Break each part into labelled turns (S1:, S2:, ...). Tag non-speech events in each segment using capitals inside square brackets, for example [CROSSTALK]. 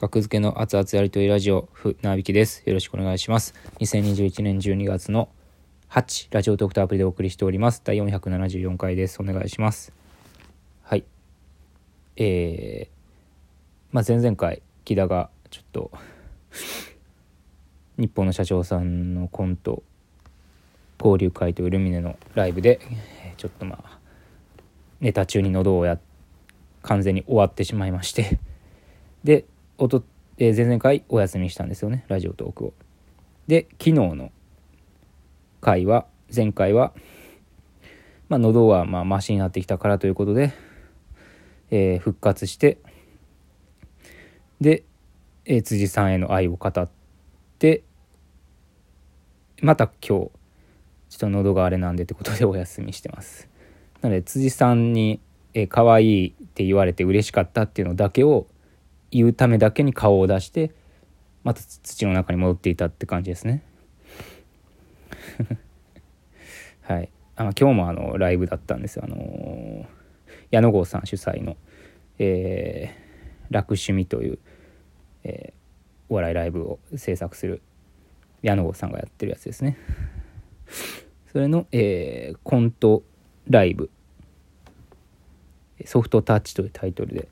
S1: 学付けの熱々やりとりラジオ、ふなびきです。よろしくお願いします。2021年12月の8、ラジオトークとアプリでお送りしております。第474回です。お願いします。はい。えー、まあ、前々回、木田がちょっと日本の社長さんのコント、交流会というルミネのライブで、ちょっとまあ、ネタ中に喉をや完全に終わってしまいましてでおと、えー、前々回お休みしたんですよねラジオトークを。で昨日の回は前回は、まあ、喉はまあマシになってきたからということで、えー、復活してで、えー、辻さんへの愛を語ってまた今日ちょっと喉があれなんでってことで [LAUGHS] お休みしてます。なので辻さんに「えー、可愛いって言われて嬉しかったっていうのだけを言うためだけに顔を出してまた土の中に戻っていたって感じですね。[LAUGHS] はい。あの今日もあのライブだったんですよ。あのー、矢野郷さん主催の、えー、楽趣味という、えー、お笑いライブを制作する矢野郷さんがやってるやつですね。それの、えー、コントライブ。ソフトタッチというタイトルで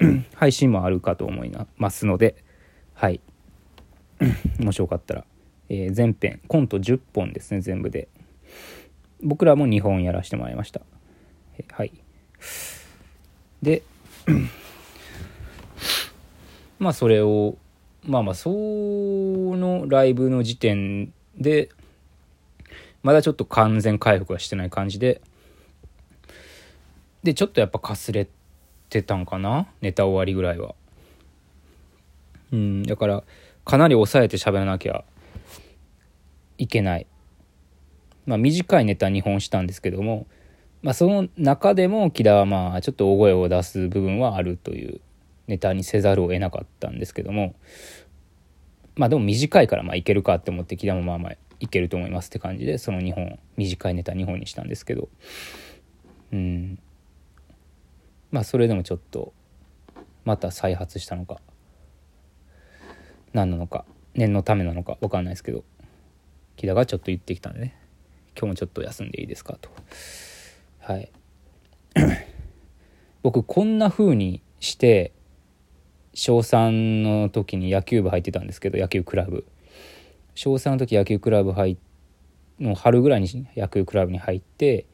S1: [CLEARS THROAT] 配信もあるかと思いますので、はい。[CLEARS THROAT] もしよかったら、えー、全編、コント10本ですね、全部で。僕らも2本やらせてもらいました。えはい。で、[CLEARS THROAT] まあそれを、まあまあ、そのライブの時点で、まだちょっと完全回復はしてない感じで、で、ちょっとやっぱかすれてたんかな？ネタ終わりぐらいは。うん、だから、かなり抑えて喋らなきゃいけない。まあ、短いネタ2本したんですけども、まあ、その中でも木田はまあちょっと大声を出す部分はあるというネタにせざるを得なかったんですけどもまあでも短いからまあいけるかって思って木田もまあまあいけると思いますって感じでその2本短いネタ2本にしたんですけどうんまあそれでもちょっとまた再発したのか何なのか念のためなのか分かんないですけど木田がちょっと言ってきたんでね。今日もちょっと休んでいいですかと。はい。[COUGHS] 僕こんな風にして小3の時に野球部入ってたんですけど野球クラブ。小3の時野球クラブ入の春ぐらいに野球クラブに入って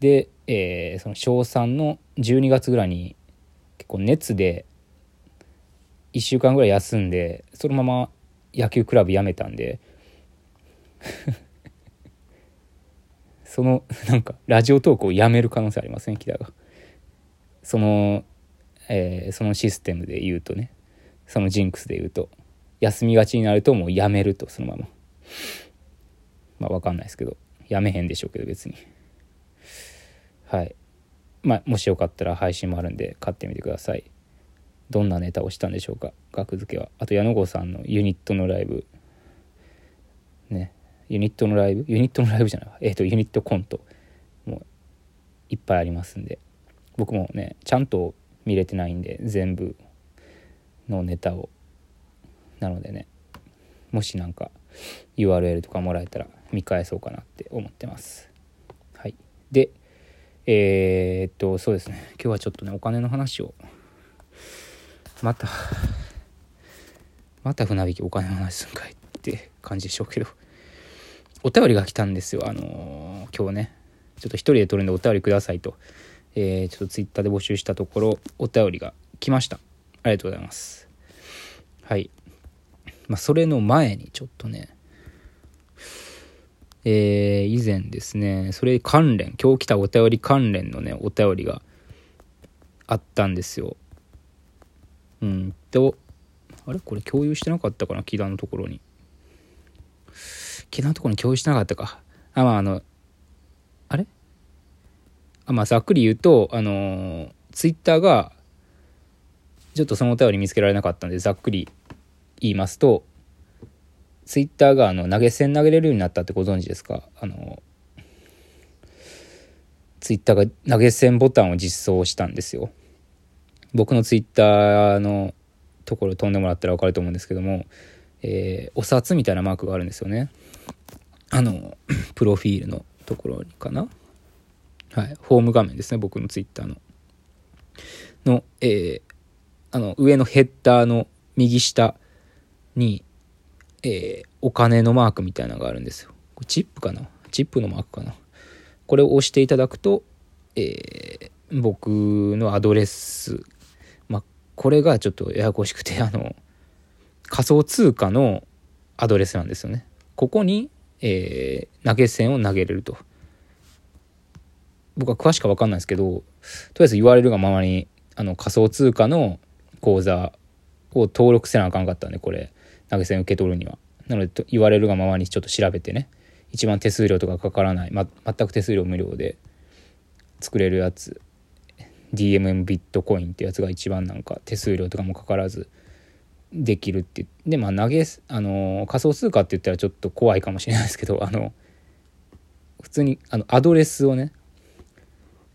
S1: で、えー、その小3の12月ぐらいに結構熱で1週間ぐらい休んでそのまま野球クラブ辞めたんで [LAUGHS] そのなんかラジオトークをやめる可能性ありますね木田が。その、えー、そのシステムで言うとね。そのジンクスで言うと。休みがちになるともうやめるとそのまま。まあ分かんないですけど。やめへんでしょうけど別に。はい。まあ、もしよかったら配信もあるんで買ってみてください。どんなネタをしたんでしょうか？額付けは。あと矢野郷さんのユニットのライブ。ね。ユニットのライブ？ユニットのライブじゃないえっ、ー、とユニットコント。もいっぱいありますんで。僕もねちゃんと見れてないんで全部のネタを。なのでねもしなんか URL とかもらえたら見返そうかなって思ってます。はい。でえー、っと、そうですね。今日はちょっとね、お金の話を、また、また船引きお金の話すんかいって感じでしょうけど、お便りが来たんですよ。あのー、今日ね、ちょっと一人で撮るんでお便りくださいと、えー、ちょっとツイッターで募集したところ、お便りが来ました。ありがとうございます。はい。まあ、それの前にちょっとね、えー、以前ですね、それ関連、今日来たお便り関連のね、お便りがあったんですよ。うんと、あれ？これ共有してなかったかな？木田のところに。木田のところに共有してなかったか。あ、まあ、あの、あれ？あ、まあ、ざっくり言うと、あのー、ツイッターが、ちょっとそのお便り見つけられなかったんで、ざっくり言いますと、ツイッターがあの投げ銭投げれるようになったってご存知ですか？あのツイッターが投げ銭ボタンを実装したんですよ。僕のツイッターのところ飛んでもらったら分かると思うんですけども、えー、お札みたいなマークがあるんですよね。あの [CLEARS THROAT] プロフィールのところかな？はい。ホーム画面ですね僕のツイッターの。の、えー、あの上のヘッダーの右下に、えー、お金のマークみたいなのがあるんですよ。チップかな？チップのマークかな？これを押していただくと、えー、僕のアドレスまこれがちょっとややこしくてあの仮想通貨のアドレスなんですよね。ここに、えー、投げ銭を投げれると。僕は詳しくは分かんないですけどとりあえず言われるがままにあの仮想通貨の口座を登録せなあかんかったんでこれ。投げ銭受け取るには。なので言われるがままにちょっと調べてね。一番手数料とかかからない、ま、全く手数料無料で。作れるやつ。DMM ビットコインってやつが一番なんか手数料とかもかからず。できるってでまあ投げあの仮想通貨って言ったらちょっと怖いかもしれないですけど [LAUGHS] あの普通にあのアドレスをね。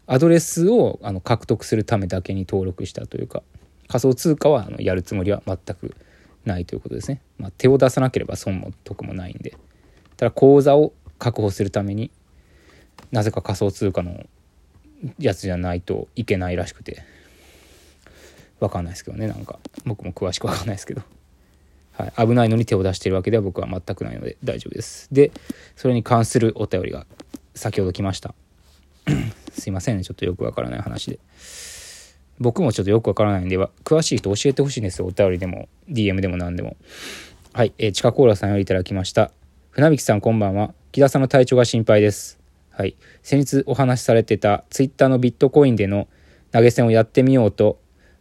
S1: アドレスをあの獲得するためだけに登録したというか。仮想通貨はあのやるつもりは全くないということですね。まあ、手を出さなければ損も得もないんで。ただ口座を確保するためになぜか仮想通貨のやつじゃないといけないらしくて。分かんないですけどねなんか。僕も詳しく分かんないですけど、はい、危ないのに手を出してるわけでは僕は全くないので大丈夫です。でそれに関するお便りが先ほど来ました。[CLEARS THROAT] すいませんねちょっとよくわからない話で。僕もちょっとよくわからないんで詳しい人教えてほしいんですよ。お便りでも DM でも何でも。はい、えー、チカコーラさんよりいただきました。船引さんこんばんは。木田さんの体調が心配です。はい。先日お話しされてた Twitter のビットコインでの投げ銭をやってみようと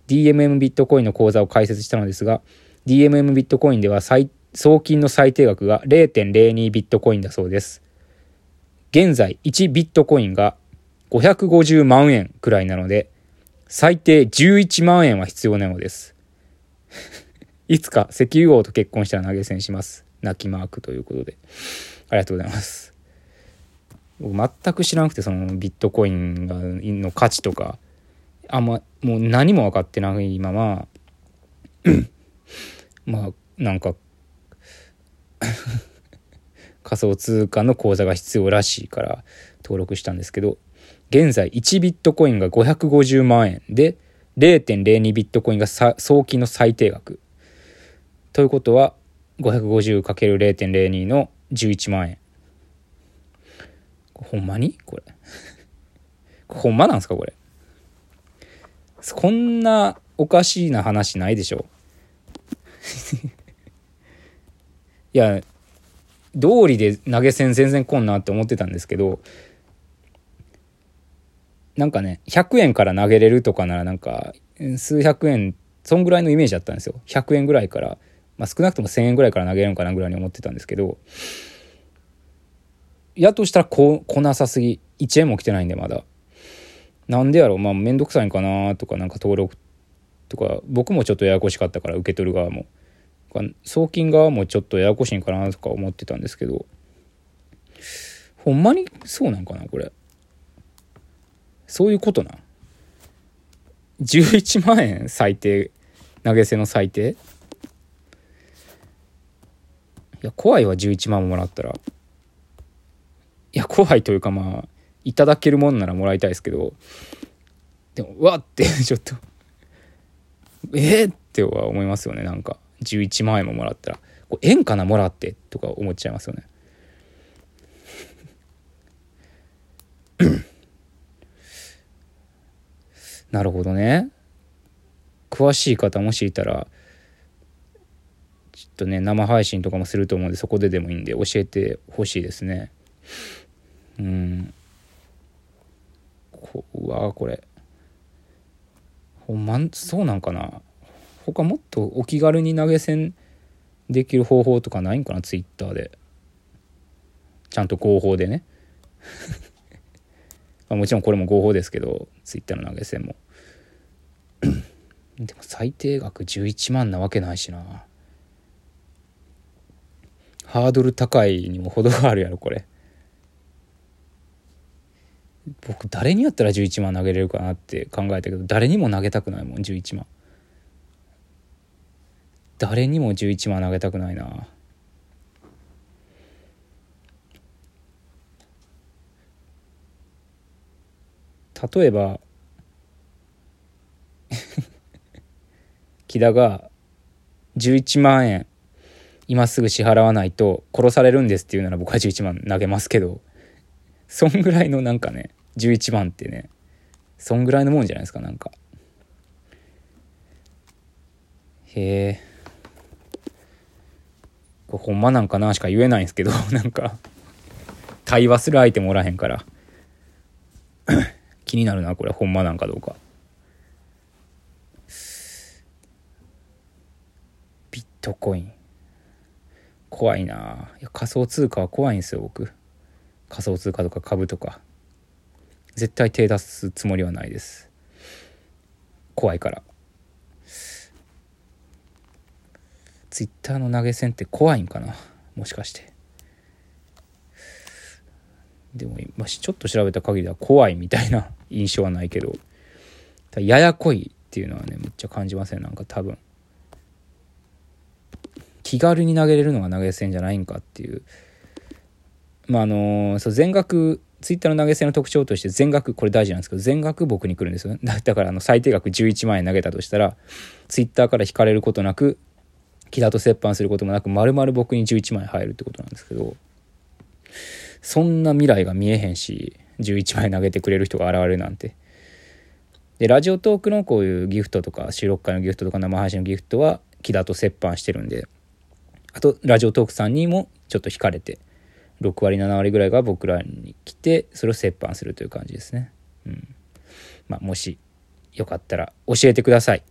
S1: DMM ビットコインの口座を開設したのですが DMM ビットコインでは送金の最低額が0.02ビットコインだそうです。現在1ビットコインが550万円くらいなので最低11万円は必要なのです。[LAUGHS] いつか石油王と結婚したら投げ銭します。泣きマークということで。ありがとうございます。僕全く知らなくてそのビットコインがの価値とか。あんまもう何も分かってないまま。[CLEARS THROAT] まあなんか [LAUGHS] 仮想通貨の口座が必要らしいから登録したんですけど。現在1ビットコインが550万円で0.02ビットコインが送金の最低額。ということは 550×0.02 の11万円。ほんまに？これ。[LAUGHS] ほんまなんすか？これ。こんなおかしいな話ないでしょ。[LAUGHS] いや道理で投げ銭全然来んなって思ってたんですけどなんかね100円から投げれるとかならなんか数百円そんぐらいのイメージだったんですよ。100円ぐらいから、まあ、少なくとも1,000円ぐらいから投げれるのかなぐらいに思ってたんですけどやとしたらこ来なさすぎ。1円も来てないんでまだ。なんでやろう。まあ面倒くさいんかなとかなんか登録とか僕もちょっとややこしかったから受け取る側も。送金側もちょっとややこしいんかなとか思ってたんですけどほんまにそうなんかなこれ。そういうことな11万円最低投げ銭の最低？いや怖いわ11万ももらったら。いや怖いというかまあいただけるもんならもらいたいですけど。でもわって [LAUGHS] ちょっと。えー、っては思いますよねなんか。11万円ももらったら。これ円かな？もらってとか思っちゃいますよね。なるほどね。詳しい方もしいたらちょっとね生配信とかもすると思うんでそこででもいいんで教えてほしいですね。うん。こうわこれ。ほんまそうなんかな。他もっとお気軽に投げ銭できる方法とかないんかなツイッターで。ちゃんと合法でね。[LAUGHS] もちろんこれも合法ですけどツイッターの投げ銭も。[CLEARS THROAT] でも最低額11万なわけないしな。ハードル高いにも程があるやろこれ。僕誰にやったら11万投げれるかなって考えたけど誰にも投げたくないもん11万。誰にも11万投げたくないな。例えば木田が11万円今すぐ支払わないと殺されるんですっていうなら僕は11万投げますけどそんぐらいのなんかね11万ってねそんぐらいのもんじゃないですかなんか。へえ。これほんまなんかなしか言えないんですけど [LAUGHS] なんか。対話する相手もおらへんから。[COUGHS] 気になるなこれほんまなんかどうかビットコイン。怖いな。いや仮想通貨は怖いんですよ僕。仮想通貨とか株とか。絶対手出すつもりはないです。怖いから。ツイッターの投げ銭って怖いんかな？もしかして。でも今ちょっと調べた限りでは怖いみたいな [LAUGHS] 印象はないけど。ややこいっていうのはねめっちゃ感じません？なんか多分。気軽に投げれるのが投げ銭じゃないんかっていう。まああのそう全額ツイッターの投げ銭の特徴として全額これ大事なんですけど全額僕に来るんですよ [LAUGHS] だからあの最低額11万円投げたとしたらツイッターから引かれることなく木田と折半することもなく丸々僕に11万円入るってことなんですけどそんな未来が見えへんし11万円投げてくれる人が現れるなんて。でラジオトークのこういうギフトとか収録会のギフトとか生配信のギフトは木田と折半してるんであとラジオトークさんにもちょっと惹かれて6割7割ぐらいが僕らに来てそれを折半するという感じですね。うんまあ、もしよかったら教えてください。